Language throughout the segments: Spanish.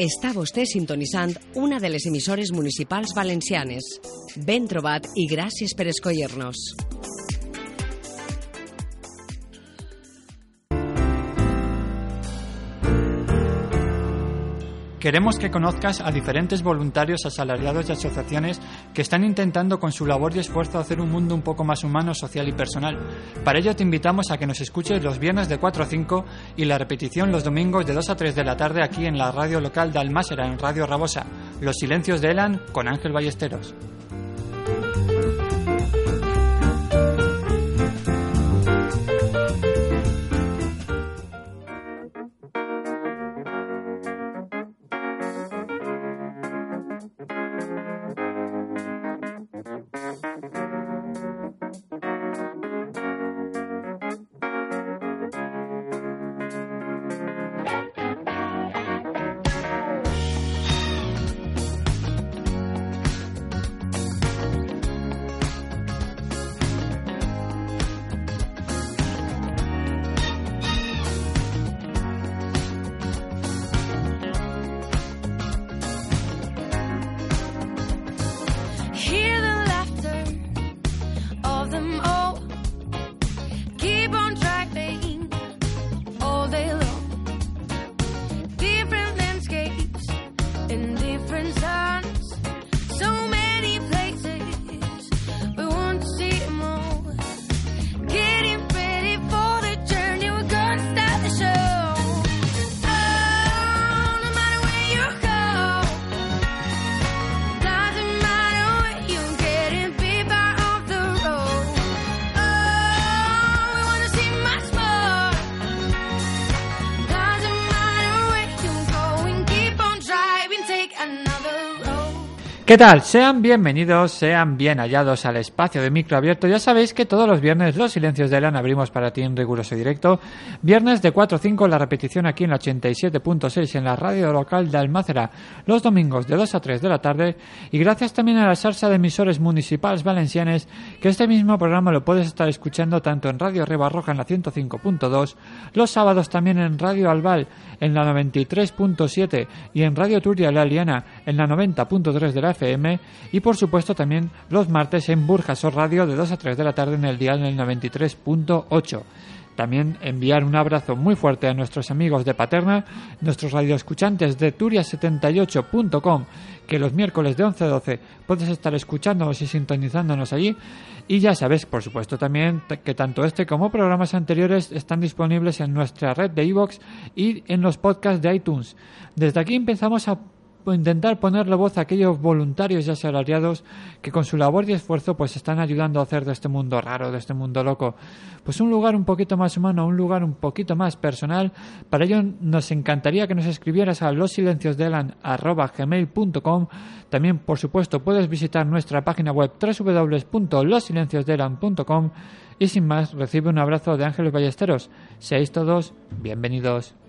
Està vostè sintonitzant una de les emissores municipals valencianes. Ben trobat i gràcies per escollir-nos. Queremos que conozcas a diferentes voluntarios, asalariados y asociaciones que están intentando con su labor y esfuerzo hacer un mundo un poco más humano, social y personal. Para ello te invitamos a que nos escuches los viernes de 4 a 5 y la repetición los domingos de 2 a 3 de la tarde aquí en la radio local de Almásera, en Radio Rabosa. Los silencios de Elan con Ángel Ballesteros. ¿Qué tal? Sean bienvenidos, sean bien hallados al espacio de micro abierto. Ya sabéis que todos los viernes los silencios de Elan abrimos para ti en riguroso directo. Viernes de 4 a 5 la repetición aquí en la 87.6 en la radio local de Almácera. Los domingos de 2 a 3 de la tarde. Y gracias también a la salsa de emisores municipales valencianes que este mismo programa lo puedes estar escuchando tanto en Radio Rebarroja en la 105.2, los sábados también en Radio Albal en la 93.7 y en Radio Turia La Liana en la 90.3 de la Y por supuesto también los martes en Burjasor Radio de 2 a 3 de la tarde en el dial en el 93.8. También enviar un abrazo muy fuerte a nuestros amigos de Paterna, nuestros radioescuchantes de turia78.com, que los miércoles de 11 a 12 puedes estar escuchándonos y sintonizándonos allí. Y ya sabes, por supuesto, también que tanto este como programas anteriores están disponibles en nuestra red de iVoox y en los podcasts de iTunes. Desde aquí empezamos a intentar ponerle voz a aquellos voluntarios y asalariados que con su labor y esfuerzo pues están ayudando a hacer de este mundo raro, de este mundo loco, pues un lugar un poquito más humano, un lugar un poquito más personal. Para ello nos encantaría que nos escribieras a losilenciosdelan@gmail.com. También, por supuesto, puedes visitar nuestra página web www.losilenciosdelan.com y sin más, recibe un abrazo de Ángeles Ballesteros. Seáis todos bienvenidos.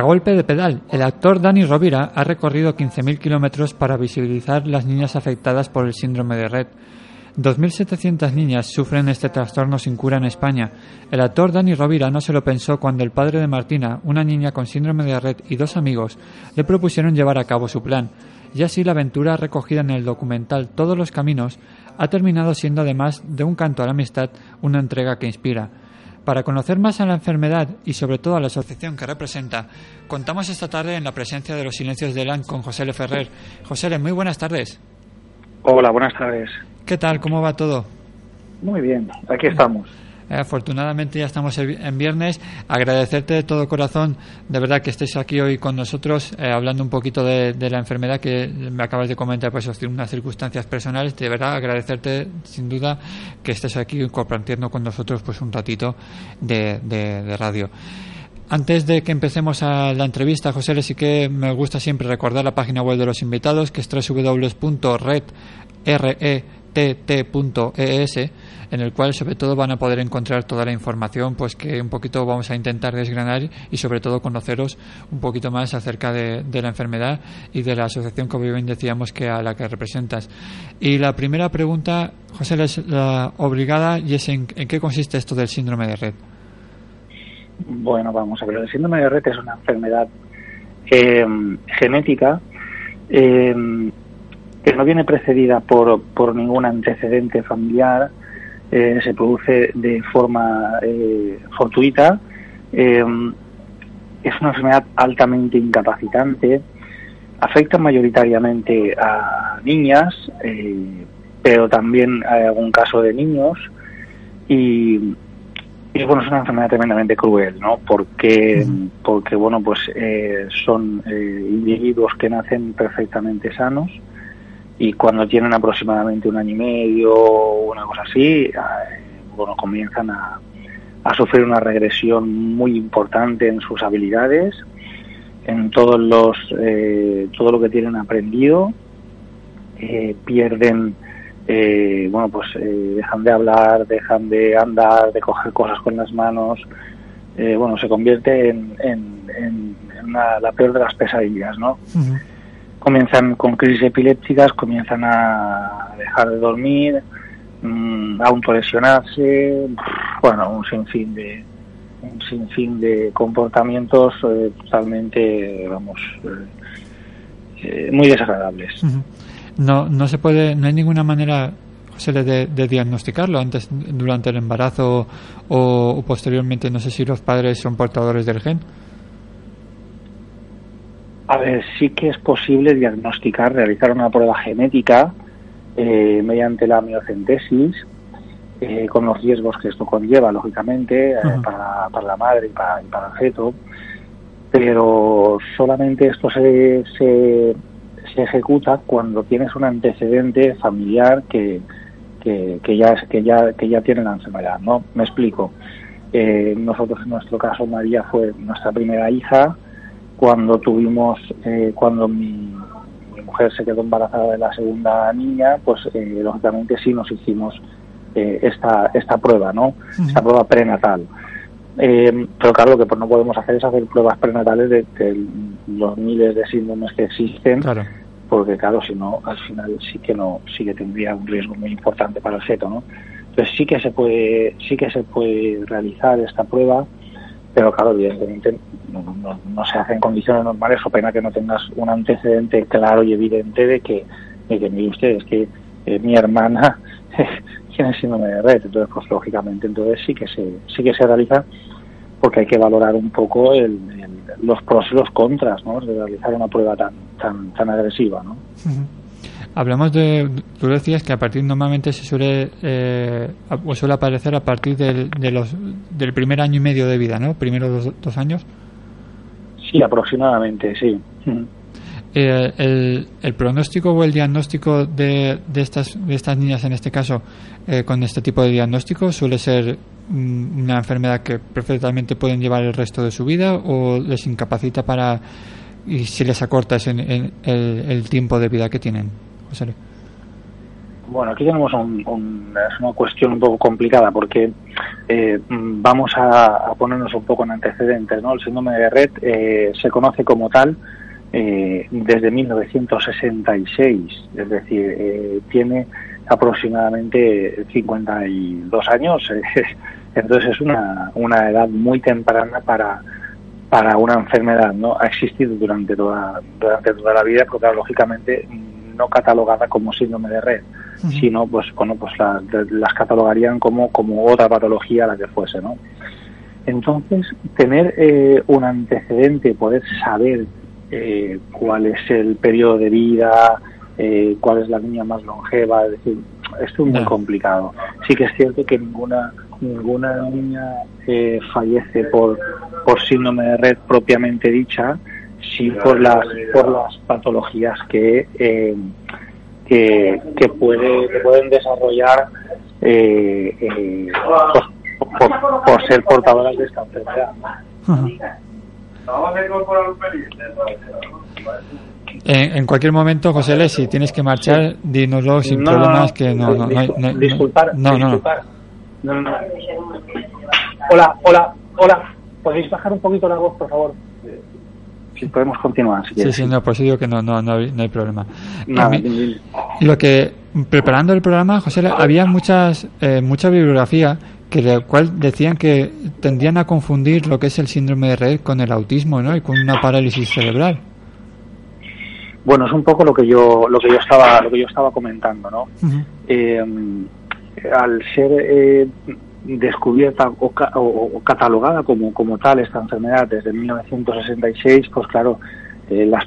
A golpe de pedal, el actor Dani Rovira ha recorrido 15.000 kilómetros para visibilizar las niñas afectadas por el síndrome de Red. 2.700 niñas sufren este trastorno sin cura en España. El actor Dani Rovira no se lo pensó cuando el padre de Martina, una niña con síndrome de Red y dos amigos, le propusieron llevar a cabo su plan. Y así la aventura recogida en el documental Todos los Caminos ha terminado siendo además de un canto a la amistad una entrega que inspira. Para conocer más a la enfermedad y sobre todo a la asociación que representa, contamos esta tarde en la presencia de los Silencios de Elan con José L. Ferrer. José L., muy buenas tardes. Hola, buenas tardes. ¿Qué tal? ¿Cómo va todo? Muy bien, aquí estamos. Eh, afortunadamente ya estamos en viernes. Agradecerte de todo corazón, de verdad, que estés aquí hoy con nosotros, eh, hablando un poquito de, la enfermedad que me acabas de comentar, pues unas circunstancias personales. De verdad, agradecerte sin duda que estés aquí compartiendo con nosotros pues un ratito de, radio. Antes de que empecemos a la entrevista, José, le sí que me gusta siempre recordar la página web de los invitados, que es www.red.rett.es, en el cual sobre todo van a poder encontrar toda la información, pues que un poquito vamos a intentar desgranar y sobre todo conoceros un poquito más acerca de, la enfermedad y de la asociación que bien decíamos que a la que representas. Y la primera pregunta, José, es la obligada y es en, qué consiste esto del síndrome de red. Bueno, vamos a ver, el síndrome de Rett es una enfermedad eh, genética eh, que no viene precedida por, por ningún antecedente familiar, eh, se produce de forma eh, fortuita, eh, es una enfermedad altamente incapacitante, afecta mayoritariamente a niñas, eh, pero también hay algún caso de niños. Y y bueno, es una enfermedad tremendamente cruel, ¿no? Porque, porque bueno, pues eh, son individuos que nacen perfectamente sanos y cuando tienen aproximadamente un año y medio o una cosa así, eh, bueno, comienzan a, sufrir una regresión muy importante en sus habilidades, en todos los, eh, todo lo que tienen aprendido, eh, pierden eh, bueno, pues eh, dejan de hablar, dejan de andar, de coger cosas con las manos, bueno, se convierte en, en- una- la peor de las pesadillas, ¿no? Comienzan con crisis epilépticas, comienzan a dejar de dormir, mm, a autolesionarse, bueno, un sinfín de un sinfín de comportamientos eh, totalmente, vamos, eh, eh, muy desagradables. No, no se puede, no hay ninguna manera, José, de, de diagnosticarlo antes, durante el embarazo o, o posteriormente. No sé si los padres son portadores del gen. A ver, sí que es posible diagnosticar, realizar una prueba genética eh, mediante la miocentesis, eh, con los riesgos que esto conlleva, lógicamente, eh, para, para la madre y para, y para el feto, pero solamente esto se, se, se ejecuta cuando tienes un antecedente familiar que, que, que ya, es- que, ya, que ya tiene la enfermedad, ¿no? Me explico. Eh, nosotros, en nuestro caso, María fue nuestra primera hija, cuando tuvimos, eh, cuando mi, mi mujer se quedó embarazada de la segunda niña, pues eh, lógicamente sí nos hicimos eh, esta, esta prueba, ¿no? Esta prueba prenatal. Eh, pero claro, lo que no podemos hacer es hacer pruebas prenatales de, de los miles de síndromes que existen, Claro. porque claro, si no, al final sí que no, sí que tendría un riesgo muy importante para el feto, ¿no? Entonces sí que se puede, sí que se puede realizar esta prueba, pero claro, evidentemente no, se hace en condiciones normales, o pena que no tengas un antecedente claro y evidente de que, de que mire usted, es que eh, mi hermana tiene síndrome de red, entonces pues lógicamente entonces sí que se, sí que se realiza porque hay que valorar un poco el- el- los pros y los contras, ¿no? De realizar una prueba tan, tan, tan agresiva, ¿no? Hablamos de, tú decías que a partir normalmente se suele eh, o suele aparecer a partir del, de los, del primer año y medio de vida, ¿no? Primeros dos, dos años. Sí, aproximadamente, sí. Eh, el, el pronóstico o el diagnóstico de, de estas de estas niñas en este caso eh, con este tipo de diagnóstico suele ser una enfermedad que perfectamente pueden llevar el resto de su vida o les incapacita para y si les acorta ese- el, el- el tiempo de vida que tienen Luis. Bueno, aquí tenemos un- una cuestión un poco complicada porque eh, vamos a, ponernos un poco en antecedentes. ¿no? El síndrome de Red eh, se conoce como tal eh, desde 1966, es decir, eh, tiene aproximadamente 52 años, eh, entonces es una, una edad muy temprana para, para una enfermedad, ¿no? Ha existido durante toda, durante toda la vida, claro, lógicamente no catalogada como síndrome de red, sino pues bueno pues las, las catalogarían como, como otra patología la que fuese, ¿no? Entonces, tener eh, un antecedente, poder saber eh, cuál es el periodo de vida, eh, cuál es la niña más longeva, es decir, esto es muy complicado. Sí que es cierto que ninguna ninguna niña eh, fallece por, por síndrome de red propiamente dicha, sí por las por las patologías que eh, que, que puede que pueden desarrollar eh, eh, por, por ser portadoras de esta enfermedad. En, en cualquier momento, José Luis, si tienes que marchar, dínoslo sin No, problemas, que no, no, no, disculpar, no, no, no. disculpar. No, no, no. Hola, hola, hola. ¿Podéis bajar un poquito la voz, por favor? Si podemos continuar, si Sí, quieres. sí, no, por eso digo que no, no, no, hay, no hay problema. Nada, dime. Lo que, preparando el programa, José, había muchas, eh, mucha bibliografía que de cual decían que tendían a confundir lo que es el síndrome de Red con el autismo, ¿no? Y con una parálisis cerebral. Bueno, es un poco lo que yo lo que yo estaba lo que yo estaba comentando, ¿no? Ujú. eh, al ser eh, descubierta o, o- catalogada como, como tal esta enfermedad desde 1966, pues claro, eh, las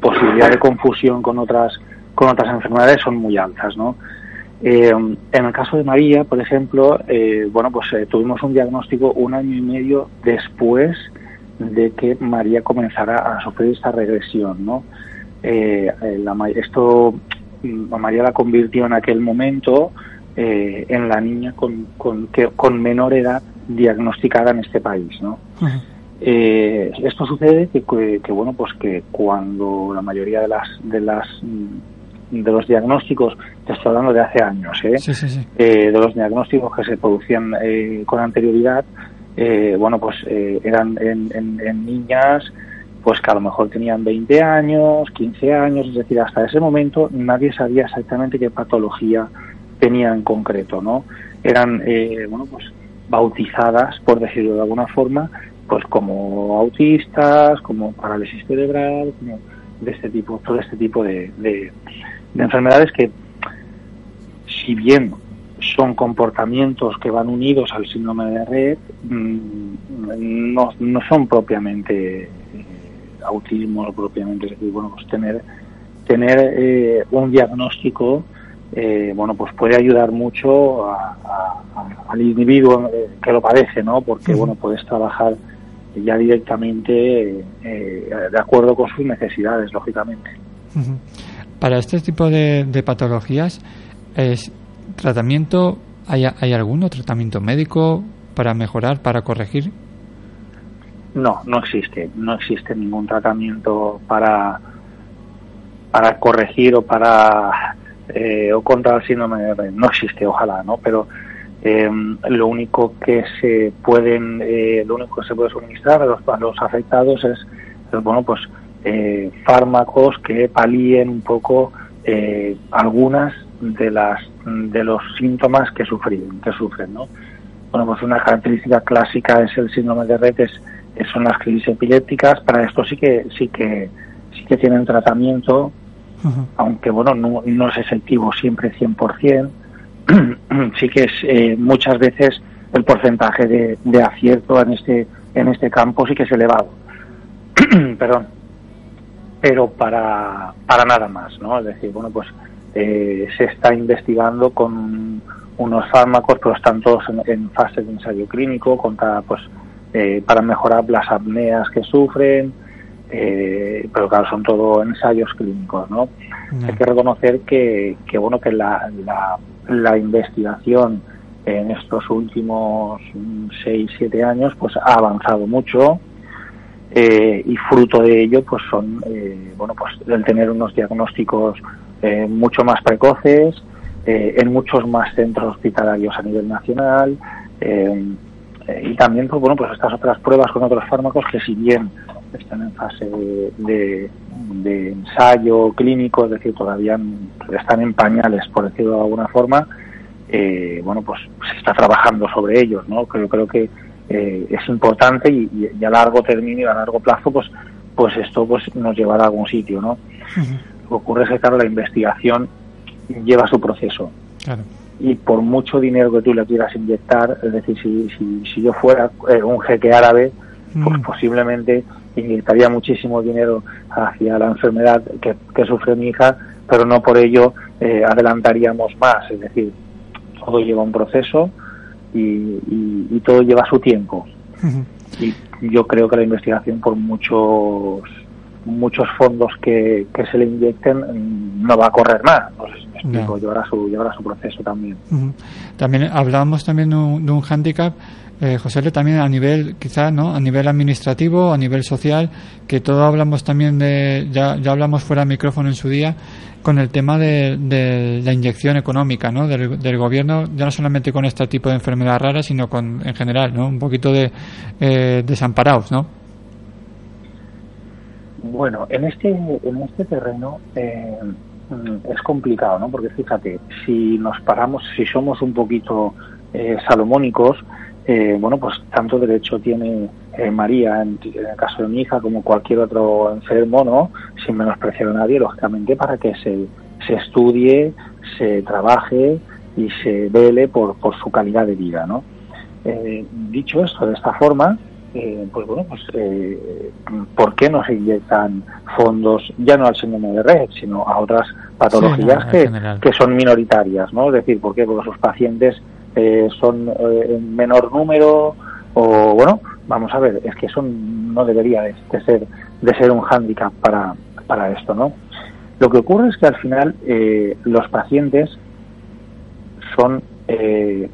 posibilidades de confusión con otras con otras enfermedades son muy altas, ¿no? Eh, en el caso de María, por ejemplo, eh, bueno, pues tuvimos un diagnóstico un año y medio después de que María comenzara a sufrir esta regresión, ¿no? Esto mm, María la convirtió en aquel momento eh, en la niña con, con, que, con menor edad diagnosticada en este país, ¿no? Eh, esto sucede que, que, que, bueno pues que cuando la mayoría de las de las mm, de los diagnósticos te estoy hablando de hace años ¿eh? Sí, sí, sí. eh, de los diagnósticos que se producían eh, con anterioridad, eh, bueno, pues eh, eran en, en- en niñas pues que a lo mejor tenían 20 años, 15 años, es decir, hasta ese momento nadie sabía exactamente qué patología tenía en concreto, ¿no? Eran, eh, bueno, pues bautizadas, por decirlo de alguna forma, pues como autistas, como parálisis cerebral, como de este tipo, todo este tipo de, de- de enfermedades que si bien son comportamientos que van unidos al síndrome de red, mm, no, no son propiamente eh, autismo propiamente, bueno, pues tener, tener eh, un diagnóstico, eh, bueno, pues puede ayudar mucho a- al individuo eh, que lo padece, ¿no? Porque, bueno, puedes trabajar ya directamente eh, de acuerdo con sus necesidades, lógicamente. Para este tipo de, de patologías, ¿es tratamiento? ¿Hay, ¿Hay alguno tratamiento médico para mejorar, para corregir? No, no existe. No existe ningún tratamiento para para corregir o para eh, o contra el síndrome de Rett. No existe, ojalá, ¿no? Pero eh, lo único que se pueden, eh, lo único que se puede suministrar a los, a los afectados es, es, bueno, pues eh, fármacos que palíen un poco eh, algunas de las de los síntomas que sufren, que sufren, ¿no? Bueno, pues una característica clásica es el síndrome de Rett, es- son las crisis epilépticas. Para esto sí que sí que sí que tienen tratamiento, Aunque bueno, no, no es efectivo siempre 100%, sí que es eh, muchas veces el porcentaje de, acierto en este en este campo sí que es elevado. Perdón. Pero para, para nada más, ¿no? Es decir, bueno, pues eh, se está investigando con unos fármacos, pero están todos en, en fase de ensayo clínico contra, pues, eh, para mejorar las apneas que sufren, eh, pero claro, son todo ensayos clínicos, ¿no? Hay que reconocer que, que bueno que la, la, la investigación en estos últimos 6, 7 años pues ha avanzado mucho eh, y fruto de ello pues son eh, bueno pues el tener unos diagnósticos eh, mucho más precoces eh, en muchos más centros hospitalarios a nivel nacional y también pues bueno pues estas otras pruebas con otros fármacos que si bien están en fase de, de- de ensayo clínico, es decir, todavía están en pañales, por decirlo de alguna forma, eh, bueno, pues se está trabajando sobre ellos, ¿no? Creo, creo que eh, es importante y, a largo término y a largo plazo, pues, pues esto pues nos llevará a algún sitio, ¿no? Lo que ocurre es que, claro, la investigación lleva su proceso Claro. y por mucho dinero que tú le quieras inyectar, es decir, si, si, si yo fuera eh, un jeque árabe, pues Mm. posiblemente inyectaría muchísimo dinero hacia la enfermedad que, que sufre mi hija, pero no por ello eh, adelantaríamos más. Es decir, todo lleva un proceso y, y- y todo lleva su tiempo. Y yo creo que la investigación, por muchos muchos fondos que, que se le inyecten, mm, no va a correr más. No sé si me explico, llevará, su, llevará su proceso también. Ujú. También hablábamos también de un, de un hándicap, eh, José, también a nivel, quizá, ¿no? A nivel administrativo, a nivel social, que todo hablamos también de, ya, ya hablamos fuera de micrófono en su día, con el tema de, de la inyección económica, ¿no? Del, del gobierno, ya no solamente con este tipo de enfermedad rara, sino con, en general, ¿no? Un poquito de, eh, desamparados, ¿no? Bueno, en este, en este terreno eh, es complicado, ¿no? Porque fíjate, si nos paramos, si somos un poquito eh, salomónicos, eh, bueno, pues tanto derecho tiene eh, María, en, en el caso de mi hija, como cualquier otro enfermo, ¿no? Sin menospreciar a nadie, lógicamente, para que se, se estudie, se trabaje y se vele por, por su calidad de vida, ¿no? Eh, dicho esto de esta forma, eh, pues bueno, pues eh, ¿por qué no se inyectan fondos ya no al síndrome de Rett, sino a otras patologías que, que son minoritarias, ¿no? Es decir, ¿por qué? Porque sus pacientes eh, son eh, en menor número o bueno, vamos a ver, es que eso no debería de, ser de ser un hándicap para, para esto, ¿no? Lo que ocurre es que al final eh, los pacientes son, eh,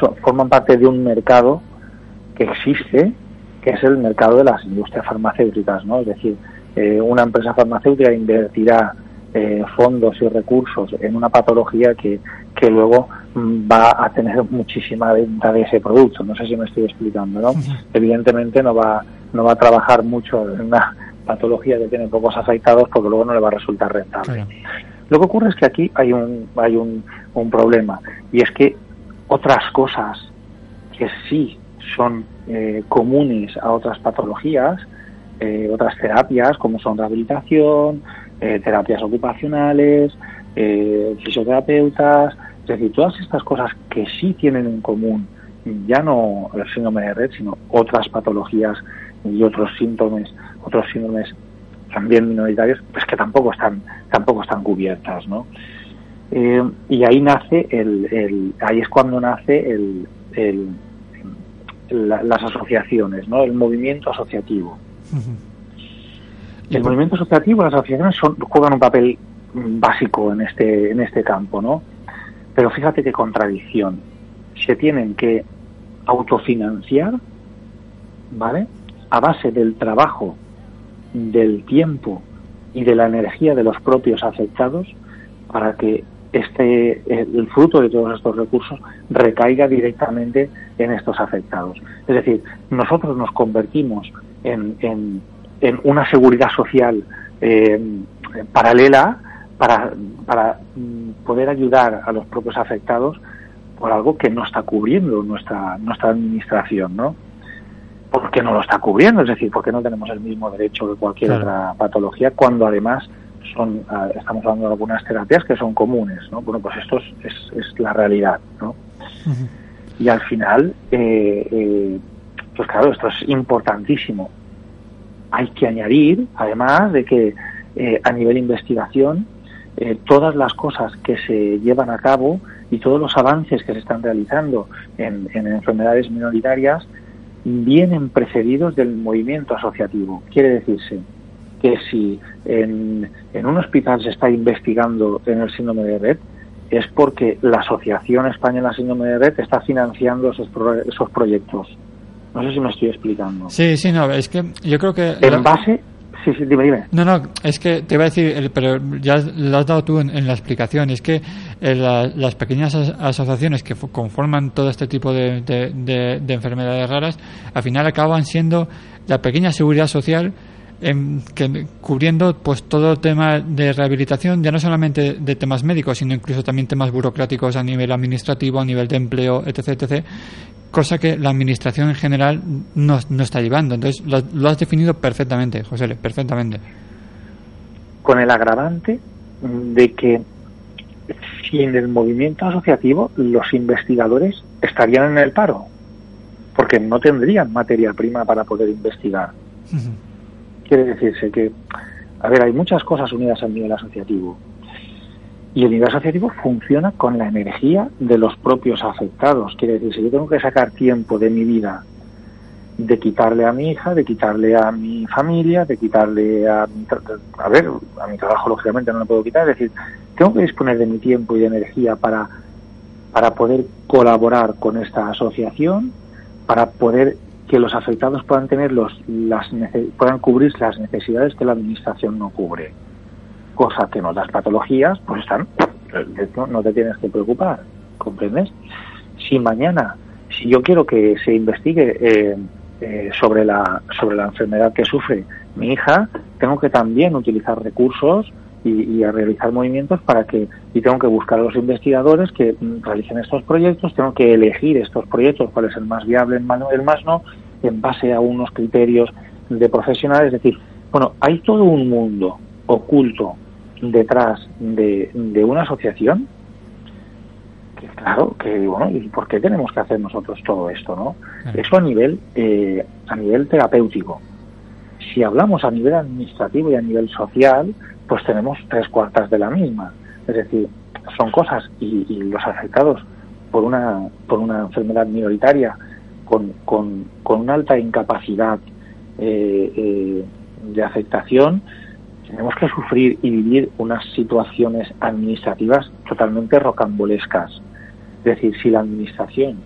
son- forman parte de un mercado que existe, que es el mercado de las industrias farmacéuticas, ¿no? Es decir, eh, una empresa farmacéutica invertirá eh, fondos y recursos en una patología que, que luego mm, va a tener muchísima venta de ese producto. No sé si me estoy explicando, ¿no? Evidentemente no va, no va a trabajar mucho en una patología que tiene pocos afectados porque luego no le va a resultar rentable. Claro. Lo que ocurre es que aquí hay un, hay un, un problema y es que otras cosas que sí son eh, comunes a otras patologías, eh, otras terapias como son rehabilitación, eh, terapias ocupacionales, eh, fisioterapeutas, es decir, todas estas cosas que sí tienen en común ya no el síndrome de Rett, sino otras patologías y otros síntomas, otros síndromes también minoritarios, pues que tampoco están, tampoco están cubiertas, ¿no? Eh, y ahí nace el, el- ahí es cuando nace el, el- la- las asociaciones, ¿no? El movimiento asociativo. El movimiento asociativo, las asociaciones son, juegan un papel básico en este, en este campo, ¿no? Pero fíjate qué contradicción. Se tienen que autofinanciar, ¿vale? a base del trabajo, del tiempo y de la energía de los propios afectados para que este el fruto de todos estos recursos recaiga directamente en estos afectados. Es decir, nosotros nos convertimos en, en- en una seguridad social eh, paralela para, para mm, poder ayudar a los propios afectados por algo que no está cubriendo nuestra nuestra administración, ¿no? Porque no lo está cubriendo, es decir, porque no tenemos el mismo derecho que cualquier Claro. otra patología cuando además son ah, estamos hablando de algunas terapias que son comunes, ¿no? Bueno, pues esto es, es, es la realidad, ¿no? Y al final, eh, eh, pues claro, esto es importantísimo. Hay que añadir, además, de que eh, a nivel investigación, eh, todas las cosas que se llevan a cabo y todos los avances que se están realizando en, en enfermedades minoritarias vienen precedidos del movimiento asociativo. Quiere decirse que si en, un hospital se está investigando en el síndrome de Rett, es porque la Asociación Española Síndrome de Rett está financiando esos, pro- esos proyectos. No sé si me estoy explicando. Sí, sí, no, es que yo creo que... En base... Sí, sí, dime, dime. No, no, es que te iba a decir, pero ya lo has dado tú en, en la explicación, es que eh, la- las pequeñas as- asociaciones que conforman todo este tipo de, de- de- de enfermedades raras, al final acaban siendo la pequeña seguridad social em, que, cubriendo pues todo el tema de rehabilitación, ya no solamente de temas médicos, sino incluso también temas burocráticos a nivel administrativo, a nivel de empleo, etc., etc., cosa que la administración en general no, no está llevando. Entonces, lo, lo has definido perfectamente, José, perfectamente. Con el agravante de que sin el movimiento asociativo los investigadores estarían en el paro, porque no tendrían materia prima para poder investigar. Quiere decirse que, a ver, hay muchas cosas unidas al nivel asociativo. Y el nivel asociativo funciona con la energía de los propios afectados. Quiere decir, si yo tengo que sacar tiempo de mi vida de quitarle a mi hija, de quitarle a mi familia, de quitarle a mi, a ver, a mi trabajo lógicamente no lo puedo quitar, es decir, tengo que disponer de mi tiempo y de energía para, para poder colaborar con esta asociación, para poder que los afectados puedan tener los, las puedan cubrir las necesidades que la administración no cubre cosa que en otras patologías pues están no, no te tienes que preocupar comprendes si mañana si yo quiero que se investigue eh, eh, sobre la sobre la enfermedad que sufre mi hija tengo que también utilizar recursos y, y a realizar movimientos para que y tengo que buscar a los investigadores que mm, realicen estos proyectos tengo que elegir estos proyectos cuál es el más viable el más el más no en base a unos criterios de profesionales. Es decir bueno hay todo un mundo oculto detrás de, de una asociación que claro que bueno y por qué tenemos que hacer nosotros todo esto no Claro. eso a nivel eh, a nivel terapéutico. Si hablamos a nivel administrativo y a nivel social pues tenemos tres cuartas de la misma. Es decir son cosas y, y los afectados por una por una enfermedad minoritaria con, con, con una alta incapacidad eh, eh, de afectación tenemos que sufrir y vivir unas situaciones administrativas totalmente rocambolescas. Es decir, si la administración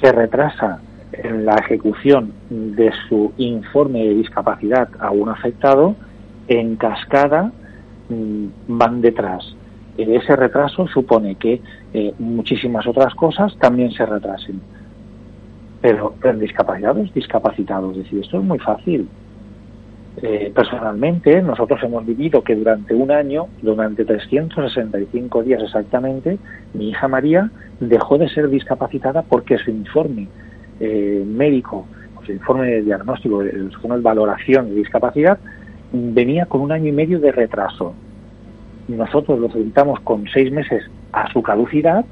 se retrasa en la ejecución de su informe de discapacidad a un afectado, en cascada mm, van detrás. Eh, Ese retraso supone que eh, muchísimas otras cosas también se retrasen. Pero en discapacitados, discapacitados. Es decir, esto es muy fácil. Eh, personalmente, nosotros hemos vivido que durante un año, durante 365 días exactamente, mi hija María dejó de ser discapacitada porque su informe eh, médico, su informe de diagnóstico, su valoración de discapacidad, venía con un año y medio de retraso. Nosotros lo solicitamos con seis meses a su caducidad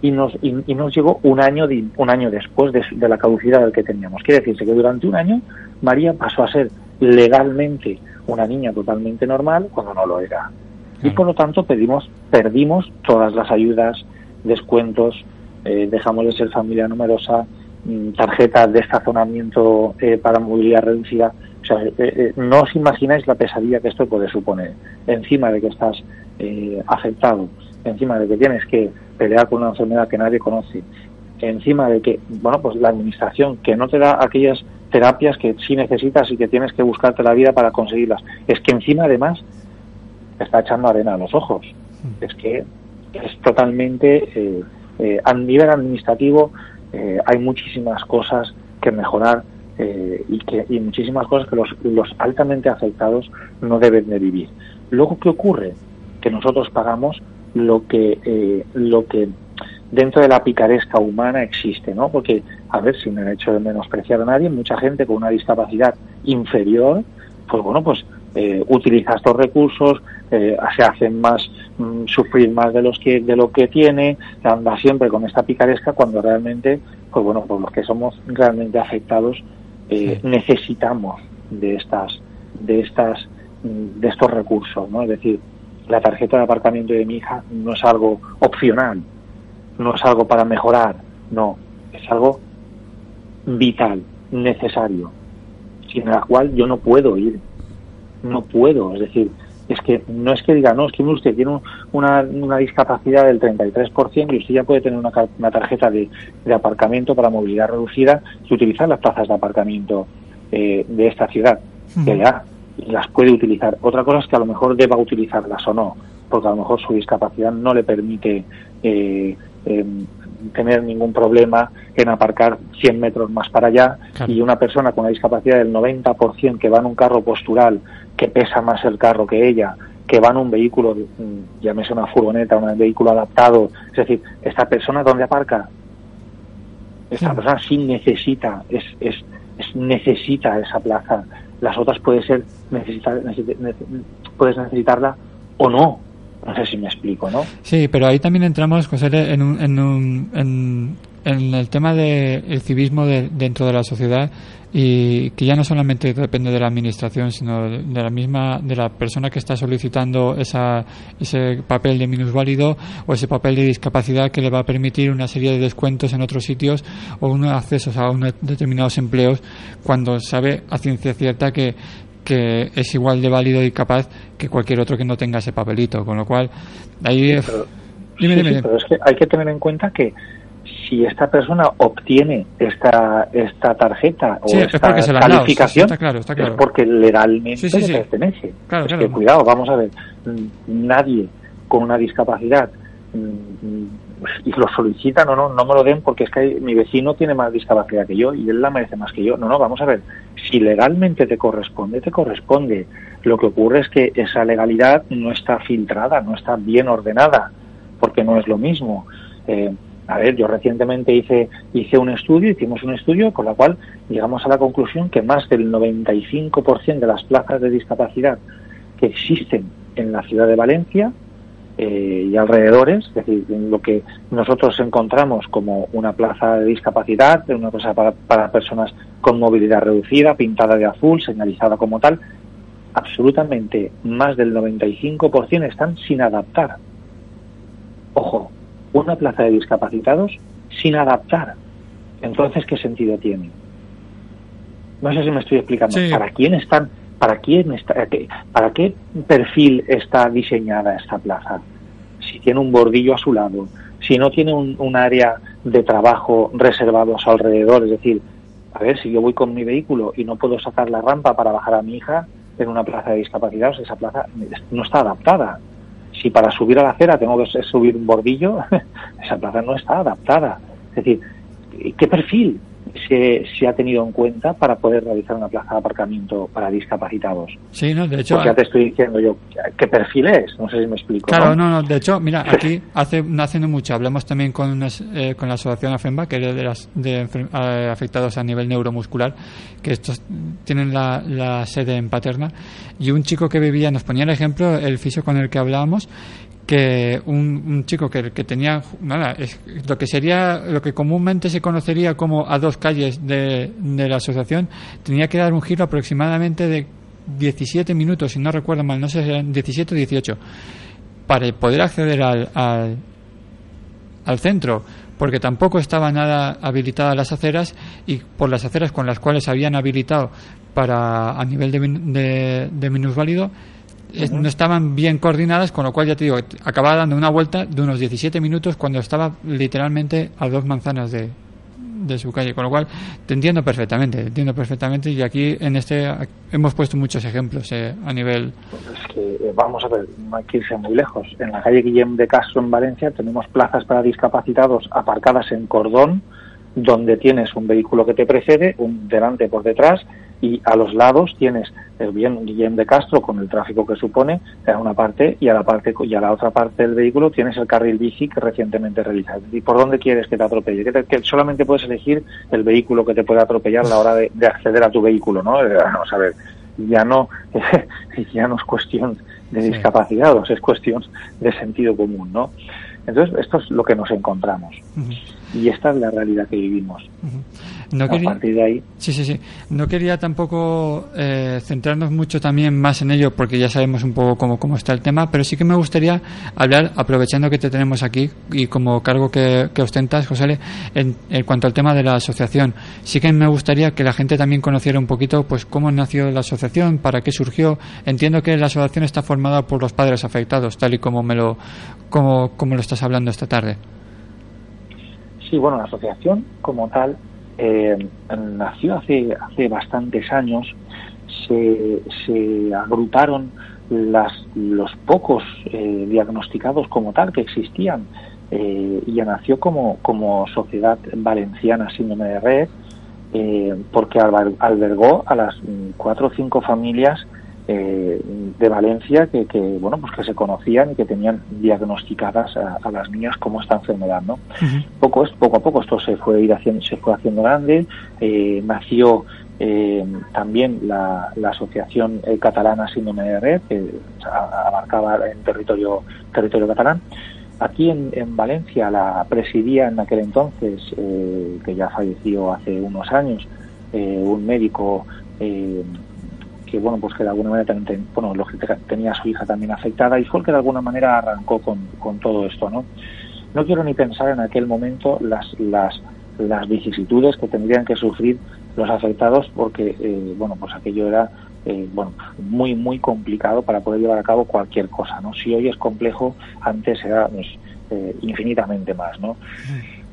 y nos, y, nos llegó un año, de- un año después de, de la caducidad del que teníamos. Quiere decirse que durante un año María pasó a ser legalmente una niña totalmente normal cuando no lo era. Y por lo tanto pedimos, perdimos todas las ayudas, descuentos, eh, dejamos de ser familia numerosa, mm, tarjetas de estacionamiento eh, para movilidad reducida. O sea, eh, eh, no os imagináis la pesadilla que esto puede suponer. Encima de que estás eh, afectado, encima de que tienes que pelear con una enfermedad que nadie conoce, encima de que, bueno, pues la administración que no te da aquellas terapias que sí necesitas y que tienes que buscarte la vida para conseguirlas. Es que encima además te está echando arena a los ojos. Es que es totalmente, eh, eh, a nivel administrativo eh, hay muchísimas cosas que mejorar eh, y, que, y muchísimas cosas que los, los altamente afectados no deben de vivir. Luego, ¿qué ocurre? Que nosotros pagamos lo que, lo que dentro de la picaresca humana existe, ¿no? Porque, a ver, sin el hecho de menospreciar a nadie, mucha gente con una discapacidad inferior, pues bueno, pues eh, utiliza estos recursos, eh, se hacen más mm, sufrir más de los que de lo que tiene, anda siempre con esta picaresca cuando realmente, pues bueno, por los que somos realmente afectados eh, Sí. necesitamos de estas de estas mm, de estos recursos, ¿no? Es decir, la tarjeta de aparcamiento de mi hija no es algo opcional, no es algo para mejorar, no, es algo vital, necesario, sin la cual yo no puedo ir, no puedo, es decir, es que no es que diga, no, es que usted tiene un- una, una discapacidad del 33% y usted ya puede tener una, una tarjeta de, de aparcamiento para movilidad reducida y utilizar las plazas de aparcamiento eh, de esta ciudad, que le da, y las puede utilizar. Otra cosa es que a lo mejor deba utilizarlas o no, porque a lo mejor su discapacidad no le permite eh, em, tener ningún problema en aparcar 100 metros más para allá Claro. y una persona con una discapacidad del 90% que va en un carro postural, que pesa más el carro que ella, que va en un vehículo, mm, llámese una furgoneta, un vehículo adaptado, es decir, esta persona ¿dónde aparca? Esta Sí. persona sí necesita, es, es, es- necesita esa plaza. Las otras puede ser necesitar, necesi- nece- puedes necesitarla o no. No sé si me explico, ¿no? Sí, pero ahí también entramos, José, en, un- en, un- en, el tema del civismo de- dentro de la sociedad y que ya no solamente depende de la administración, sino de, de la misma de la persona que está solicitando esa, ese papel de minusválido o ese papel de discapacidad que le va a permitir una serie de descuentos en otros sitios o unos accesos a unos determinados empleos cuando sabe a ciencia cierta que que es igual de válido y capaz que cualquier otro que no tenga ese papelito, con lo cual ahí pero- Dime, Sí, dime, sí, dime. pero es que hay que tener en cuenta que si esta persona obtiene esta esta tarjeta o es esta calificación, sí, sí, está claro, está claro. es porque legalmente le pertenece. Claro, es que cuidado, vamos a ver, mm, nadie con una discapacidad mm, y lo solicitan o no, no me lo den porque es que mi vecino tiene más discapacidad que yo y él la merece más que yo. No, no, vamos a ver, si legalmente te corresponde, te corresponde. Lo que ocurre es que esa legalidad no está filtrada, no está bien ordenada, porque no es lo mismo. Eh, a ver, yo recientemente hice, hice un estudio, hicimos un estudio con la cual llegamos a la conclusión que más del 95% de las plazas de discapacidad que existen en la ciudad de Valencia eh, y alrededores, es decir, lo que nosotros encontramos como una plaza de discapacidad, una plaza para, para personas con movilidad reducida, pintada de azul, señalizada como tal, absolutamente más del 95% están sin adaptar. Ojo, una plaza de discapacitados sin adaptar. Entonces, ¿qué sentido tiene? No sé si me estoy explicando. Sí. ¿Para quién están? ¿Para quién está? qué- ¿Para qué perfil está diseñada esta plaza? Si tiene un bordillo a su lado, si no tiene un, un área de trabajo reservado a su alrededor, es decir, a ver, si yo voy con mi vehículo y no puedo sacar la rampa para bajar a mi hija en una plaza de discapacitados, esa plaza no está adaptada. Si para subir a la acera tengo que subir un bordillo, esa plaza no está adaptada. Es decir, ¿qué perfil se, se ha tenido en cuenta para poder realizar una plaza de aparcamiento para discapacitados? Sí, no, de hecho, Pues ya te estoy diciendo yo, ¿qué perfil es? No sé si me explico. Claro, ¿no? no, no. De hecho, mira, aquí hace no hace mucho hablamos también con unas, eh, con la asociación AFEMBA, que es de las de eh, afectados a nivel neuromuscular, que estos tienen la, la sede en Paterna, y un chico que vivía, nos ponía el ejemplo, el fisio con el que hablábamos, que un, chico que, que tenía nada es lo que sería lo que comúnmente se conocería como a dos calles de, de la asociación tenía que dar un giro aproximadamente de 17 minutos si no recuerdo mal no sé si eran 17 o 18 para poder acceder al, al, centro porque tampoco estaba nada habilitada las aceras y por las aceras con las cuales habían habilitado para a nivel de, de, de minusválido no estaban bien coordinadas, con lo cual ya te digo, acababa dando una vuelta de unos 17 minutos cuando estaba literalmente a dos manzanas de, de su calle. Con lo cual, te entiendo perfectamente, te entiendo perfectamente. Y aquí en este hemos puesto muchos ejemplos eh, a nivel. Es que, eh, vamos a ver, no hay que irse muy lejos. En la calle Guillem de Castro, en Valencia, tenemos plazas para discapacitados aparcadas en cordón, donde tienes un vehículo que te precede, un delante por detrás, y a los lados tienes el bien Guillem de Castro con el tráfico que supone a una parte y a la parte y a la otra parte del vehículo tienes el carril bici que recientemente realizaste. ¿Y por dónde quieres que te atropelle? Que, te- que solamente puedes elegir el vehículo que te puede atropellar a la hora de, de acceder a tu vehículo, ¿no? Eh, Vamos a ver, ya no ya no es cuestión de Sí. discapacitados, es cuestión de sentido común, ¿no? Entonces, esto es lo que nos encontramos. Y esta es la realidad que vivimos. No A quería, partir de ahí, Sí, sí, sí. No quería tampoco eh, centrarnos mucho también más en ello porque ya sabemos un poco cómo, cómo está el tema, pero sí que me gustaría hablar, aprovechando que te tenemos aquí y como cargo que, que ostentas, José, en, en cuanto al tema de la asociación. Sí que me gustaría que la gente también conociera un poquito pues cómo nació la asociación, para qué surgió. Entiendo que la asociación está formada por los padres afectados, tal y como me lo, como, como lo estás hablando esta tarde. Sí, bueno, la asociación como tal eh, nació hace, hace bastantes años. Se, se agruparon las, los pocos eh, diagnosticados como tal que existían eh, y nació como, como Sociedad Valenciana Síndrome de Red eh, porque alber- albergó a las cuatro o cinco familias eh, de Valencia que, que, bueno pues que se conocían y que tenían diagnosticadas a, a las niñas como esta enfermedad no poco es poco a poco esto se fue ir haciendo se fue haciendo grande. Eh, nació eh, también la, la asociación eh, catalana síndrome de red que abarcaba en territorio territorio catalán. Aquí en, en Valencia la presidía en aquel entonces eh, que ya falleció hace unos años eh, un médico eh, que bueno pues que de alguna manera ten- bueno lógica- tenía a su hija también afectada y fue el que de alguna manera arrancó con, con todo esto no no quiero ni pensar en aquel momento las las las vicisitudes que tendrían que sufrir los afectados porque eh, bueno pues aquello era eh, bueno muy muy complicado para poder llevar a cabo cualquier cosa no si hoy es complejo antes era pues, eh, infinitamente más no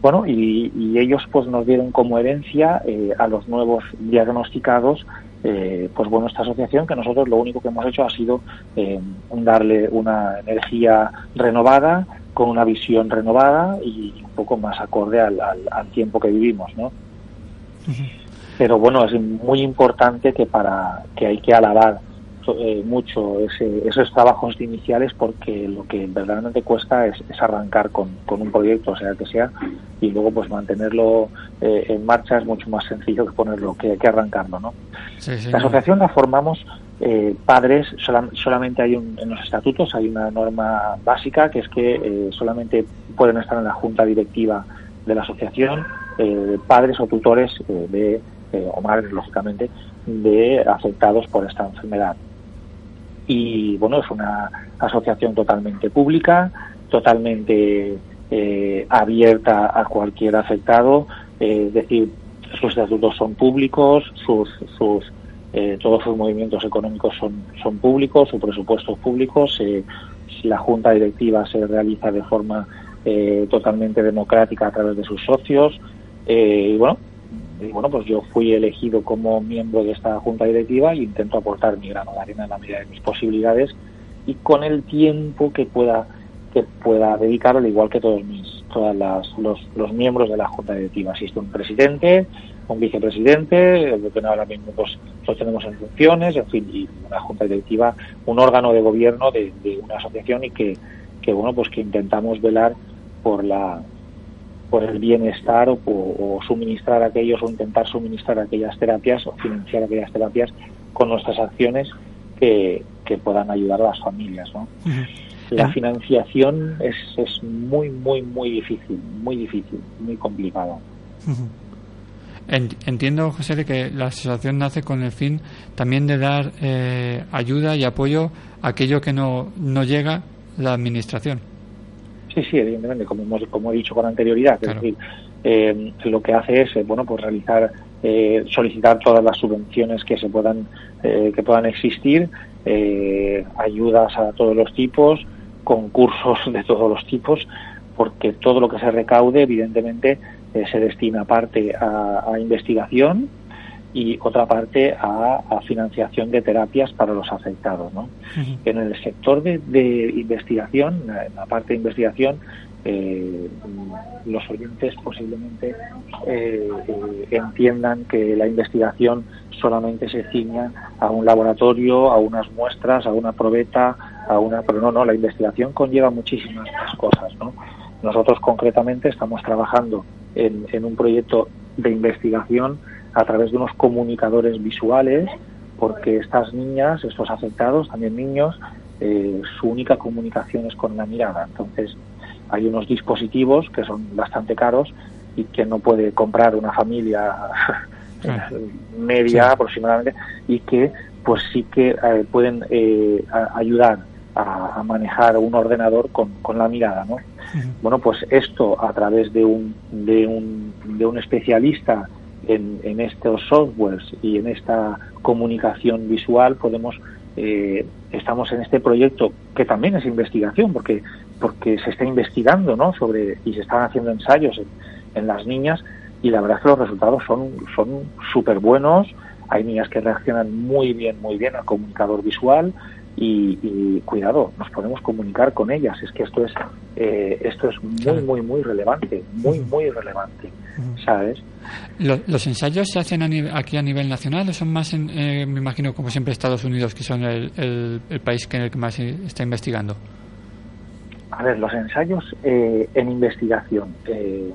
bueno y, y ellos pues nos dieron como herencia a los nuevos diagnosticados eh, pues bueno esta asociación que nosotros lo único que hemos hecho ha sido eh, darle una energía renovada con una visión renovada y un poco más acorde al, al- al tiempo que vivimos no pero bueno es muy importante que para que hay que alabar eh, mucho ese- esos trabajos iniciales porque lo que verdaderamente cuesta es, es arrancar con, con un proyecto, sea el que sea, y luego pues mantenerlo eh, en marcha es mucho más sencillo que ponerlo, que, que arrancarlo, ¿no? Sí, sí, La asociación la formamos eh, padres, solam- solamente hay un, en los estatutos hay una norma básica que es que eh, solamente pueden estar en la junta directiva de la asociación eh, padres o tutores eh, de, eh, o madres lógicamente, de afectados por esta enfermedad. Y bueno, es una asociación totalmente pública, totalmente eh, abierta a cualquier afectado, eh, es decir, sus estatutos son públicos, sus, sus eh, todos sus movimientos económicos son, son públicos, su presupuesto es público, se- si la junta directiva se realiza de forma eh, totalmente democrática a través de sus socios. eh, y bueno, y bueno, pues yo fui elegido como miembro de esta junta directiva e intento aportar mi grano de arena en la medida de mis posibilidades y con el tiempo que pueda que pueda dedicar al igual que todos mis todas las, los, los miembros de la junta directiva. Existe un presidente un vicepresidente el que ahora mismo pues lo tenemos en funciones en fin y una junta directiva un órgano de gobierno de, de una asociación y que, que bueno pues que intentamos velar por la por el bienestar o, o suministrar aquellos o intentar suministrar aquellas terapias o financiar aquellas terapias con nuestras acciones que, que puedan ayudar a las familias. ¿no? La financiación es, es muy, muy, muy difícil, muy difícil, muy. En- Entiendo, José, de que la asociación nace con el fin también de dar eh, ayuda y apoyo a aquello que no, no llega la administración. Sí, sí, evidentemente, como, hemos, como he dicho con anterioridad, Claro. es decir, eh, lo que hace es, eh, bueno, pues realizar, eh, solicitar todas las subvenciones que se puedan, eh, que puedan existir, eh, ayudas a todos los tipos, concursos de todos los tipos, porque todo lo que se recaude, evidentemente, eh, se destina parte a, a investigación y otra parte a, a financiación de terapias para los afectados. ¿no? En el sector de, de investigación, en la parte de investigación, eh, los oyentes posiblemente eh, eh, entiendan que la investigación solamente se ciña a un laboratorio, a unas muestras, a una probeta, a una, pero no, no, la investigación conlleva muchísimas más cosas, ¿no? Nosotros concretamente estamos trabajando en, en un proyecto de investigación a través de unos comunicadores visuales, porque estas niñas, estos afectados, también niños, eh, su única comunicación es con la mirada. Entonces, hay unos dispositivos que son bastante caros y que no puede comprar una familia media Sí. aproximadamente y que pues sí que eh, pueden eh, a- ayudar a, a manejar un ordenador con, con la mirada, ¿no? Bueno, pues esto a través de un, de un, de un especialista en, en estos softwares y en esta comunicación visual podemos eh, estamos en este proyecto que también es investigación porque porque se está investigando ¿no? sobre y se están haciendo ensayos en, en las niñas y la verdad es que los resultados son son súper buenos hay niñas que reaccionan muy bien muy bien al comunicador visual y, y, cuidado nos podemos comunicar con ellas. Es que esto es eh, esto es muy muy muy relevante muy muy relevante sabes Lo- ¿Los ensayos se hacen a nive- aquí a nivel nacional o son más, en, eh, me imagino, como siempre, Estados Unidos, que son el, el- el país que en el que más se está investigando? A ver, los ensayos eh, en investigación, eh,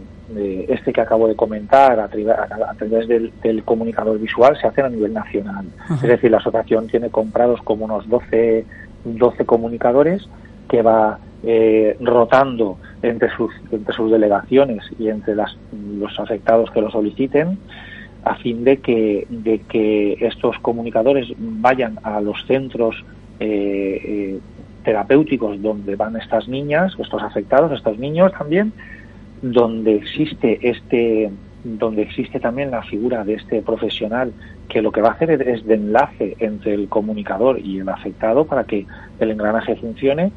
este que acabo de comentar a- a través del, del comunicador visual, se hacen a nivel nacional. Ajá. Es decir, la asociación tiene comprados como unos 12, 12 comunicadores que va eh, rotando entre sus, entre sus delegaciones y entre las, los afectados que lo soliciten a fin de que, de que estos comunicadores vayan a los centros eh, eh, terapéuticos donde van estas niñas, estos afectados, estos niños también, donde existe este donde existe también la figura de este profesional que lo que va a hacer es- de enlace entre el comunicador y el afectado para que el engranaje funcione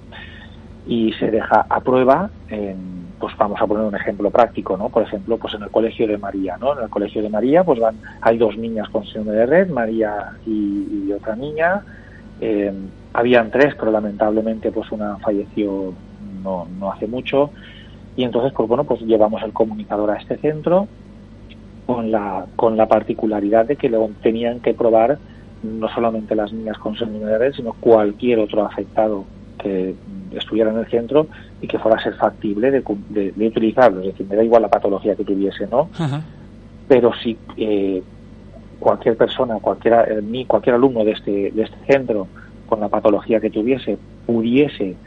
y se deja a prueba en, pues vamos a poner un ejemplo práctico no por ejemplo pues en el colegio de María no en el colegio de María pues van hay dos niñas con síndrome de red María y, otra niña. Eh, habían tres pero lamentablemente pues una falleció no, no hace mucho. Y entonces pues bueno pues llevamos el comunicador a este centro con la con la particularidad de que lo tenían que probar no solamente las niñas con síndrome de red sino cualquier otro afectado que estuviera en el centro y que fuera a ser factible de, de- de utilizarlo es decir me da igual la patología que tuviese no Ajá. pero si eh, cualquier persona, cualquier, eh, cualquier alumno de este, de este centro con la patología que tuviese pudiese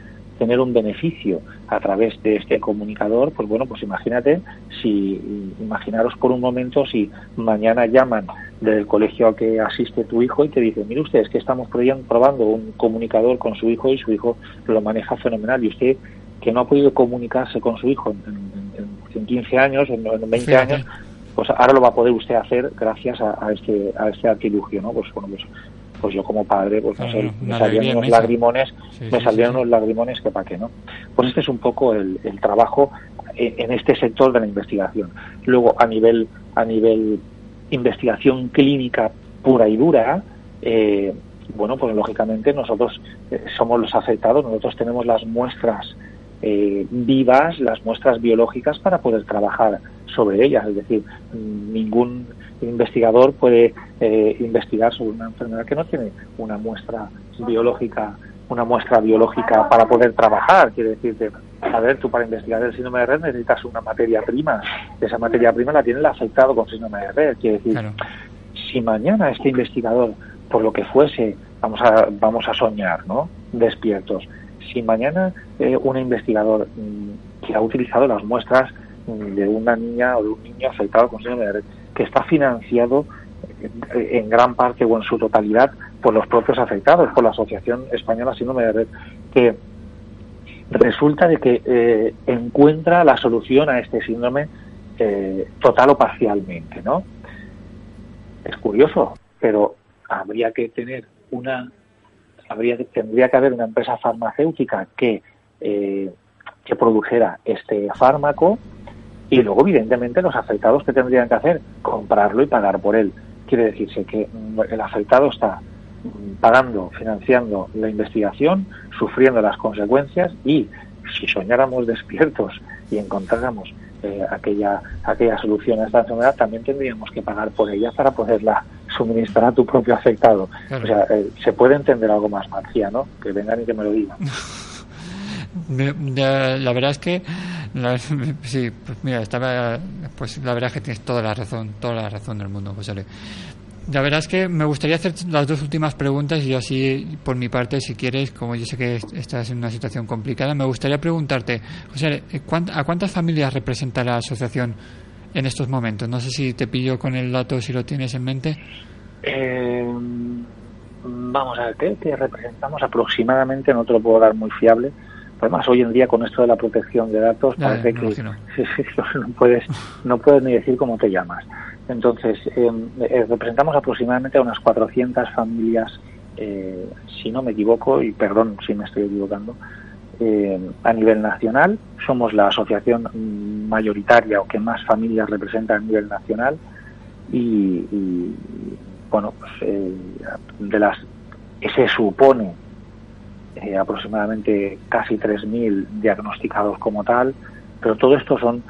tener un beneficio a través de este comunicador, pues bueno, pues imagínate si, imaginaros por un momento si mañana llaman del colegio al que asiste tu hijo y te dicen, mire usted, es que estamos probando un comunicador con su hijo y su hijo lo maneja fenomenal y usted que no ha podido comunicarse con su hijo en, en- en 15 años, en, en 20 Fíjate. años, pues ahora lo va a poder usted hacer gracias a, a este a este artilugio, ¿no? Pues bueno, pues, pues yo como padre, pues no sé, me salían unos lagrimones, Sí, me salían sí, unos lagrimones que para qué, ¿no? Pues este es un poco el, el trabajo en, en este sector de la investigación. Luego a nivel a nivel investigación clínica pura y dura, eh, bueno, pues lógicamente nosotros eh, somos los afectados, nosotros tenemos las muestras eh, vivas, las muestras biológicas para poder trabajar sobre ellas. Es decir, ningún investigador puede eh, investigar sobre una enfermedad que no tiene una muestra biológica una muestra biológica para poder trabajar. Quiere decirte, a ver, tú para investigar el síndrome de red necesitas una materia prima. Esa materia prima la tiene el afectado con síndrome de red. Quiere decir, Claro. si mañana este investigador, por lo que fuese, vamos a, vamos a soñar, ¿no? Despiertos. Si mañana eh, un investigador mm, que ha utilizado las muestras mm, de una niña o de un niño afectado con síndrome de red, que está financiado eh, en gran parte o en su totalidad por los propios afectados, por la Asociación Española Síndrome de Red, que resulta de que eh, encuentra la solución a este síndrome eh, total o parcialmente, ¿no? Es curioso, pero habría que tener una, habría tendría que haber una empresa farmacéutica que eh, que produjera este fármaco Y luego, evidentemente, los afectados que tendrían que hacer, comprarlo y pagar por él. Quiere decirse que mm, el afectado está mm, pagando, financiando la investigación, sufriendo las consecuencias y si soñáramos despiertos y encontráramos eh, aquella, aquella solución a esta enfermedad, también tendríamos que pagar por ella para poderla suministrar a tu propio afectado. Claro. O sea, eh, se puede entender algo más marciano, que vengan y que me lo digan. La verdad es que la- sí, pues mira, estaba pues la verdad es que tienes toda la razón, toda la razón del mundo, José. Le. La verdad es que me gustaría hacer las dos últimas preguntas y así por mi parte, si quieres, como yo sé que est- estás en una situación complicada, me gustaría preguntarte, José, Le, ¿cuánt- ¿a cuántas familias representa la asociación en estos momentos? No sé si te pillo con el dato, si lo tienes en mente. Eh, vamos a ver, creo que representamos aproximadamente, no te lo puedo dar muy fiable, además hoy en día con esto de la protección de datos Ya, parece que imagino. sí, sí, no puedes no puedes ni decir cómo te llamas. Entonces, eh, eh, representamos aproximadamente a unas 400 familias, eh, si no me equivoco, y perdón si me estoy equivocando, eh, a nivel nacional. Somos la asociación mayoritaria o que más familias representa a nivel nacional y, y, bueno, pues, eh, de las se supone eh, aproximadamente casi 3.000 diagnosticados como tal, pero todo esto son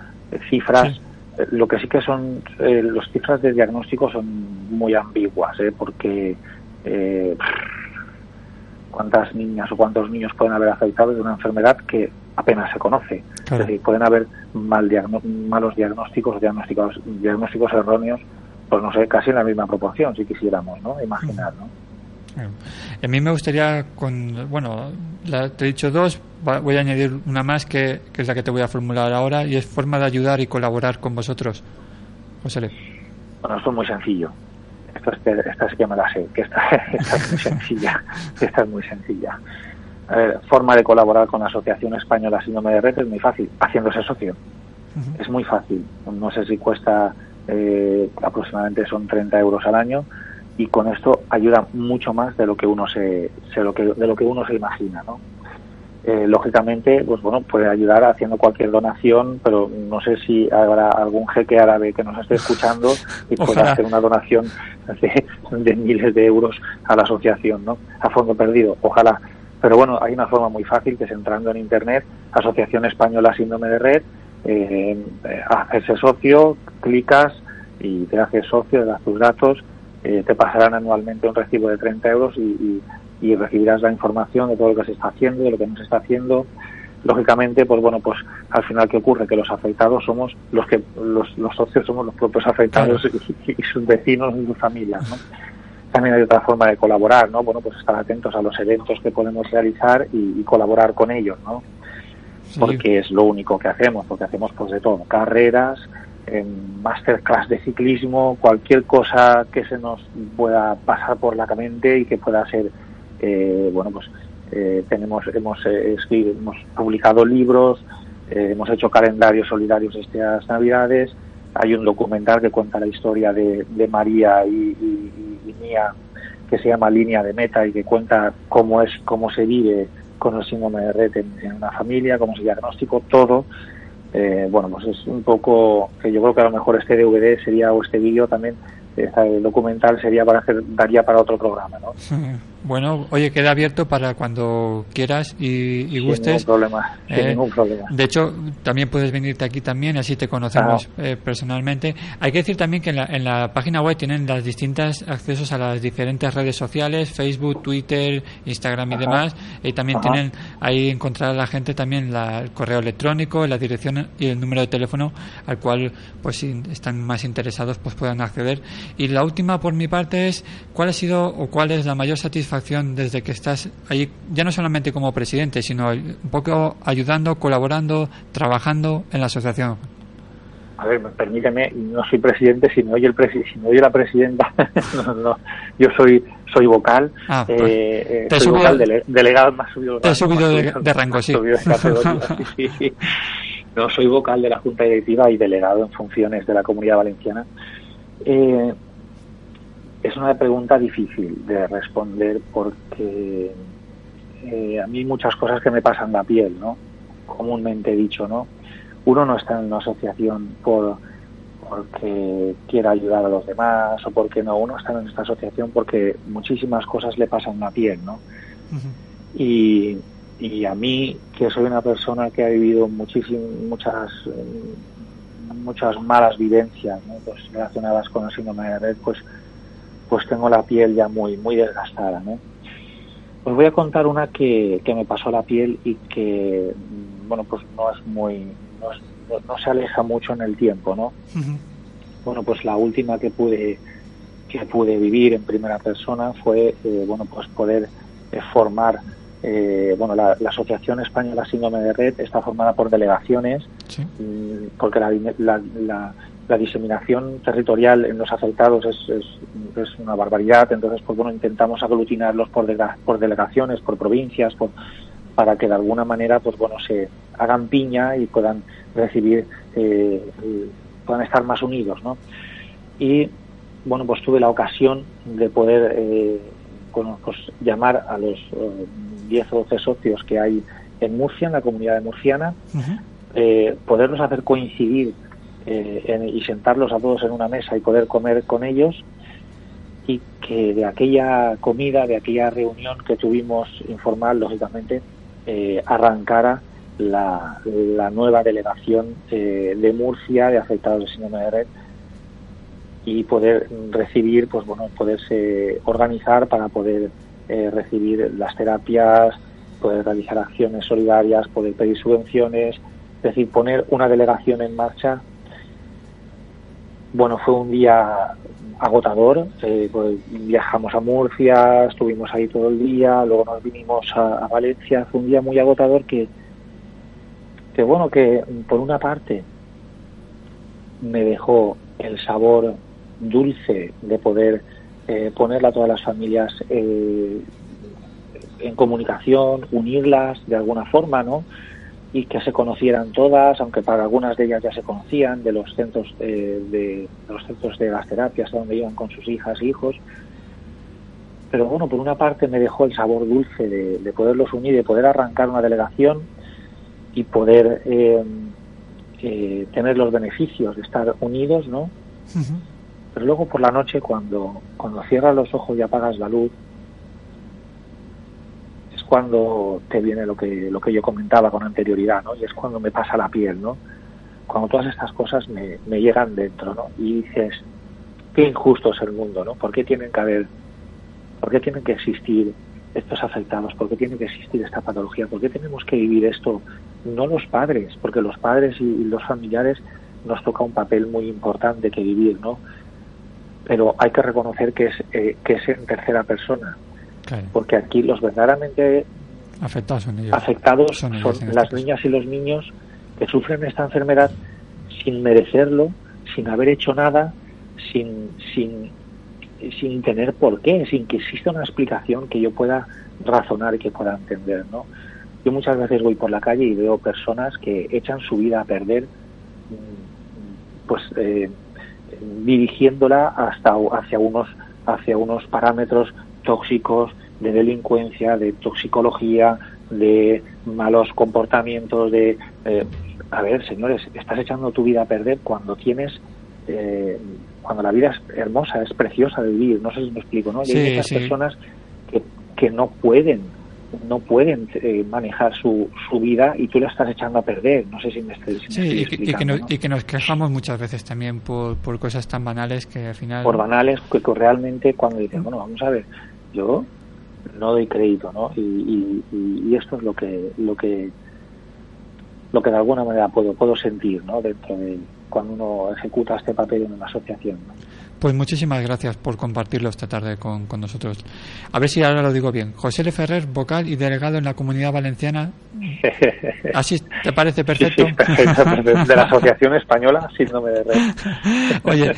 cifras, Sí. eh, lo que sí que son, eh, las cifras de diagnóstico son muy ambiguas, ¿eh? porque eh, cuántas niñas o cuántos niños pueden haber afectados de una enfermedad que apenas se conoce. Claro. Es decir, pueden haber mal diagno- malos diagnósticos o diagnósticos, diagnósticos erróneos, pues no sé, casi en la misma proporción, si quisiéramos, ¿no? Imaginar, ¿no? A mí me gustaría, con, bueno, la- te he dicho dos, voy a añadir una más que, que es la que te voy a formular ahora y es forma de ayudar y colaborar con vosotros. José Le. Bueno, esto es muy sencillo. Esto es que, esta sí que me la sé, que esta, esta es muy sencilla. Esta es muy sencilla. A ver, forma de colaborar con la Asociación Española Síndrome de Red es muy fácil, haciéndose socio. Es muy fácil. No sé si cuesta eh, aproximadamente son 30 euros al año y con esto ayuda mucho más de lo que uno se, se lo que, de lo que uno se imagina, ¿no? Eh, lógicamente, pues bueno, puede ayudar haciendo cualquier donación, pero no sé si habrá algún jeque árabe que nos esté escuchando y pueda Ojalá. hacer una donación de, de miles de euros a la asociación, ¿no? A fondo perdido, ojalá. Pero bueno, hay una forma muy fácil que es entrando en internet, Asociación Española Síndrome de Red, eh, eh, hacerse socio, clicas y te haces socio, le das tus datos, eh, te pasarán anualmente un recibo de 30 euros y, y- y recibirás la información de todo lo que se está haciendo, de lo que no se está haciendo. Lógicamente, pues bueno, pues al final qué ocurre que los afectados somos los que los, los socios somos los propios afectados y, y sus vecinos y sus familias, ¿no? También hay otra forma de colaborar, ¿no? Bueno, pues estar atentos a los eventos que podemos realizar y, y colaborar con ellos, ¿no? Sí. porque es lo único que hacemos, porque hacemos pues de todo, carreras, em, masterclass de ciclismo, cualquier cosa que se nos pueda pasar por la mente y que pueda ser, eh, bueno, pues eh, tenemos, hemos, eh, hemos publicado libros, eh, hemos hecho calendarios solidarios estas navidades, hay un documental que cuenta la historia de, de María y, mía que se llama Línea de Meta y que cuenta cómo es, cómo se vive con el síndrome de red en, en una familia, cómo se diagnostico, todo. Eh, bueno, pues es un poco que yo creo que a lo mejor este DVD sería o este vídeo también, este documental sería para hacer, daría para otro programa, ¿no? Bueno, oye, queda abierto para cuando quieras y, y Sin gustes. ningún problema, sin Eh, ningún problema. De hecho, también puedes venirte aquí también, así te conocemos eh, personalmente. Hay que decir también que en la, en la página web tienen las distintas accesos a las diferentes redes sociales, Facebook, Twitter, Instagram y Ajá. demás. Y también Ajá. tienen ahí encontrar a la gente también la- el correo electrónico, la dirección y el número de teléfono al cual, pues si están más interesados, pues puedan acceder. Y la última por mi parte es, ¿cuál ha sido o cuál es la mayor satisfacción desde que estás ahí, ya no solamente como presidente, sino un poco ayudando, colaborando, trabajando en la asociación? A ver, permíteme, no soy presidente, si me oye, el presi si me oye la presidenta, no, no, yo soy soy vocal, Ah, pues, eh, eh, te soy subido- vocal, dele- delegado, más subido, te más subido de- subido- de rango, sí, sí, sí. No, soy vocal de la Junta Directiva y delegado en funciones de la Comunidad Valenciana. Eh, es una pregunta difícil de responder porque eh, a mí muchas cosas que me pasan la piel, ¿no? Comúnmente dicho, ¿no? uno no está en una asociación por porque quiera ayudar a los demás o porque no, uno está en esta asociación porque muchísimas cosas le pasan la piel, ¿no? y, y a mí, que soy una persona que ha vivido muchas, eh, muchas malas vivencias ¿no? pues relacionadas con el síndrome de Red, pues, pues tengo la piel ya muy, muy desgastada. ¿no? Os voy a contar una que, que me pasó la piel y que, mm, bueno, pues no es muy, no, es- no- no se aleja mucho en el tiempo, ¿no? Bueno, pues la última que pude que pude vivir en primera persona fue, eh, bueno, pues poder eh, formar, eh, bueno, la, la Asociación Española Síndrome de Red está formada por delegaciones, Sí. mm, porque la, la, la- diseminación territorial en los afectados es, es, es una barbaridad, entonces, pues bueno, intentamos aglutinarlos por, delega- por delegaciones, por provincias, por, para que de alguna manera, pues bueno, se hagan piña y puedan recibir, eh, puedan estar más unidos, ¿no? Y bueno, pues tuve la ocasión de poder eh, pues, llamar a los eh, 10 o 12 socios que hay en Murcia, en la comunidad de Murciana, eh, poderlos hacer coincidir eh, en- y sentarlos a todos en una mesa y poder comer con ellos y que de aquella comida, de aquella reunión que tuvimos informal, lógicamente, eh, arrancara la, nueva delegación eh, de Murcia de afectados de síndrome de Red y poder recibir, pues bueno, poderse organizar para poder eh, recibir las terapias, poder realizar acciones solidarias, poder pedir subvenciones, es decir, poner una delegación en marcha. Bueno, fue un día agotador, eh, pues viajamos a Murcia, estuvimos ahí todo el día, luego nos vinimos a, Valencia, fue un día muy agotador que, que bueno, que por una parte me dejó el sabor dulce de poder eh, ponerla a todas las familias eh, en comunicación, unirlas de alguna forma, ¿no? Y que se conocieran todas, aunque para algunas de ellas ya se conocían, de los centros eh, de, de los centros de las terapias a donde iban con sus hijas e hijos. Pero bueno, por una parte me dejó el sabor dulce de, de poderlos unir, de poder arrancar una delegación y poder eh, eh, tener los beneficios de estar unidos, ¿no? Pero luego por la noche, cuando, cuando cierras los ojos y apagas la luz, cuando te viene lo que, lo que yo comentaba con anterioridad, ¿no? Y es cuando me pasa la piel, ¿no? Cuando todas estas cosas me, llegan dentro, ¿no? Y dices, qué injusto es el mundo, ¿no? ¿Por qué tienen que haber, por qué tienen que existir estos afectados? ¿Por qué tiene que existir esta patología? ¿Por qué tenemos que vivir esto? No los padres, porque los padres y, y los familiares nos toca un papel muy importante que vivir, ¿no? Pero hay que reconocer que es, eh, que es en tercera persona, Claro. porque aquí los verdaderamente Afectados son ellos. afectados Son son, ellos en este las niñas y los niños que sufren esta enfermedad sin merecerlo, sin haber hecho nada, sin, sin, sin tener por qué, sin que exista una explicación que yo pueda razonar y que pueda entender, ¿no? Yo muchas veces voy por la calle y veo personas que echan su vida a perder, mm, pues eh, dirigiéndola hasta hacia unos hacia unos parámetros tóxicos de delincuencia, de toxicología, de malos comportamientos, de eh, a ver, señores, estás echando tu vida a perder cuando tienes eh, cuando la vida es hermosa, es preciosa de vivir, no sé si me explico, ¿no? Y Sí, hay muchas sí. personas que, que no pueden no pueden eh, manejar su, su vida y tú la estás echando a perder. No sé si me estoy, si me Sí, estoy y que, y que explicando, nos, ¿no? y que nos quejamos muchas veces también por, por cosas tan banales que al final... por banales que, que realmente cuando dicen bueno vamos a ver yo no doy crédito no y, y- y- esto es lo que lo que lo que de alguna manera puedo puedo sentir no dentro de cuando uno ejecuta este papel en una asociación ¿no? Pues muchísimas gracias por compartirlo esta tarde con, con nosotros. A ver si ahora lo digo bien. José L. Ferrer, vocal y delegado en la Comunidad Valenciana. ¿Así te parece perfecto? Sí, sí, perfecto, de la asociación española síndrome de red Oye,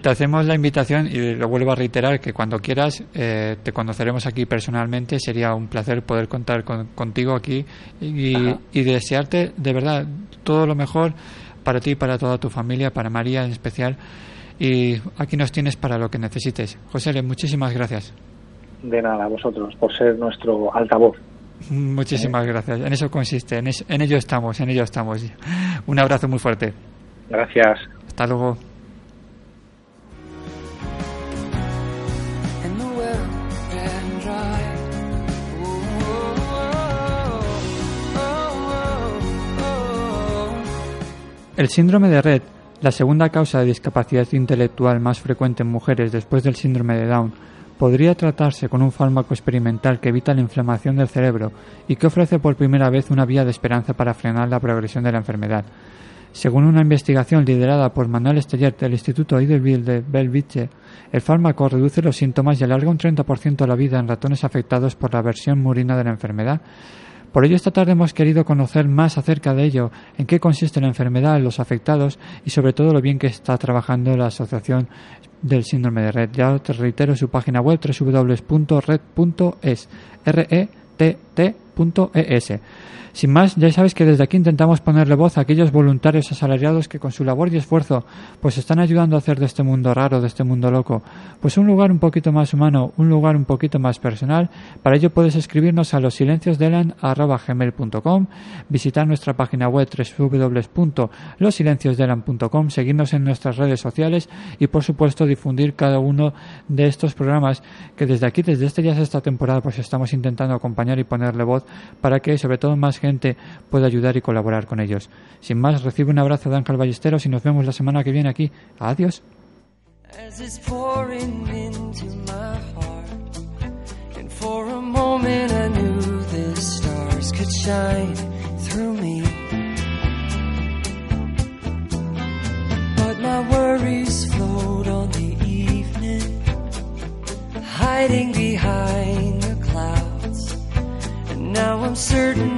te hacemos la invitación y lo vuelvo a reiterar que cuando quieras eh, te conoceremos aquí personalmente. Sería un placer poder contar con- contigo aquí y, y desearte de verdad todo lo mejor para ti y para toda tu familia, para María en especial. Y aquí nos tienes para lo que necesites. José, muchísimas gracias. de nada a vosotros por ser nuestro altavoz Muchísimas gracias. En eso consiste, en, es- en ello estamos, en ello estamos. Un abrazo muy fuerte. Gracias. Hasta luego. El síndrome de Rett, la segunda causa de discapacidad intelectual más frecuente en mujeres después del síndrome de Down, podría tratarse con un fármaco experimental que evita la inflamación del cerebro y que ofrece por primera vez una vía de esperanza para frenar la progresión de la enfermedad. Según una investigación liderada por Manuel Esteller del Instituto Idelville de Belviche, el fármaco reduce los síntomas y alarga un 30% la vida en ratones afectados por la versión murina de la enfermedad. Por ello, esta tarde hemos querido conocer más acerca de ello, en qué consiste la enfermedad, los afectados y sobre todo lo bien que está trabajando la Asociación del Síndrome de Red. Ya te reitero su página web www.red.es, R-E-T-T.es. Sin más, ya sabéis que desde aquí intentamos ponerle voz a aquellos voluntarios asalariados que con su labor y esfuerzo pues están ayudando a hacer de este mundo raro, de este mundo loco, pues un lugar un poquito más humano, un lugar un poquito más personal. Para ello puedes escribirnos a los silenciosdelan@gmail.com, visitar nuestra página web www.losilenciosdelan.com, seguirnos en nuestras redes sociales y por supuesto difundir cada uno de estos programas que desde aquí, desde este ya esta temporada, pues estamos intentando acompañar y ponerle voz para que sobre todo más gente pueda ayudar y colaborar con ellos. Sin más, recibe un abrazo de Ángel Ballesteros y nos vemos la semana que viene aquí. Adiós. my worries on the evening, hiding behind the clouds. And now I'm certain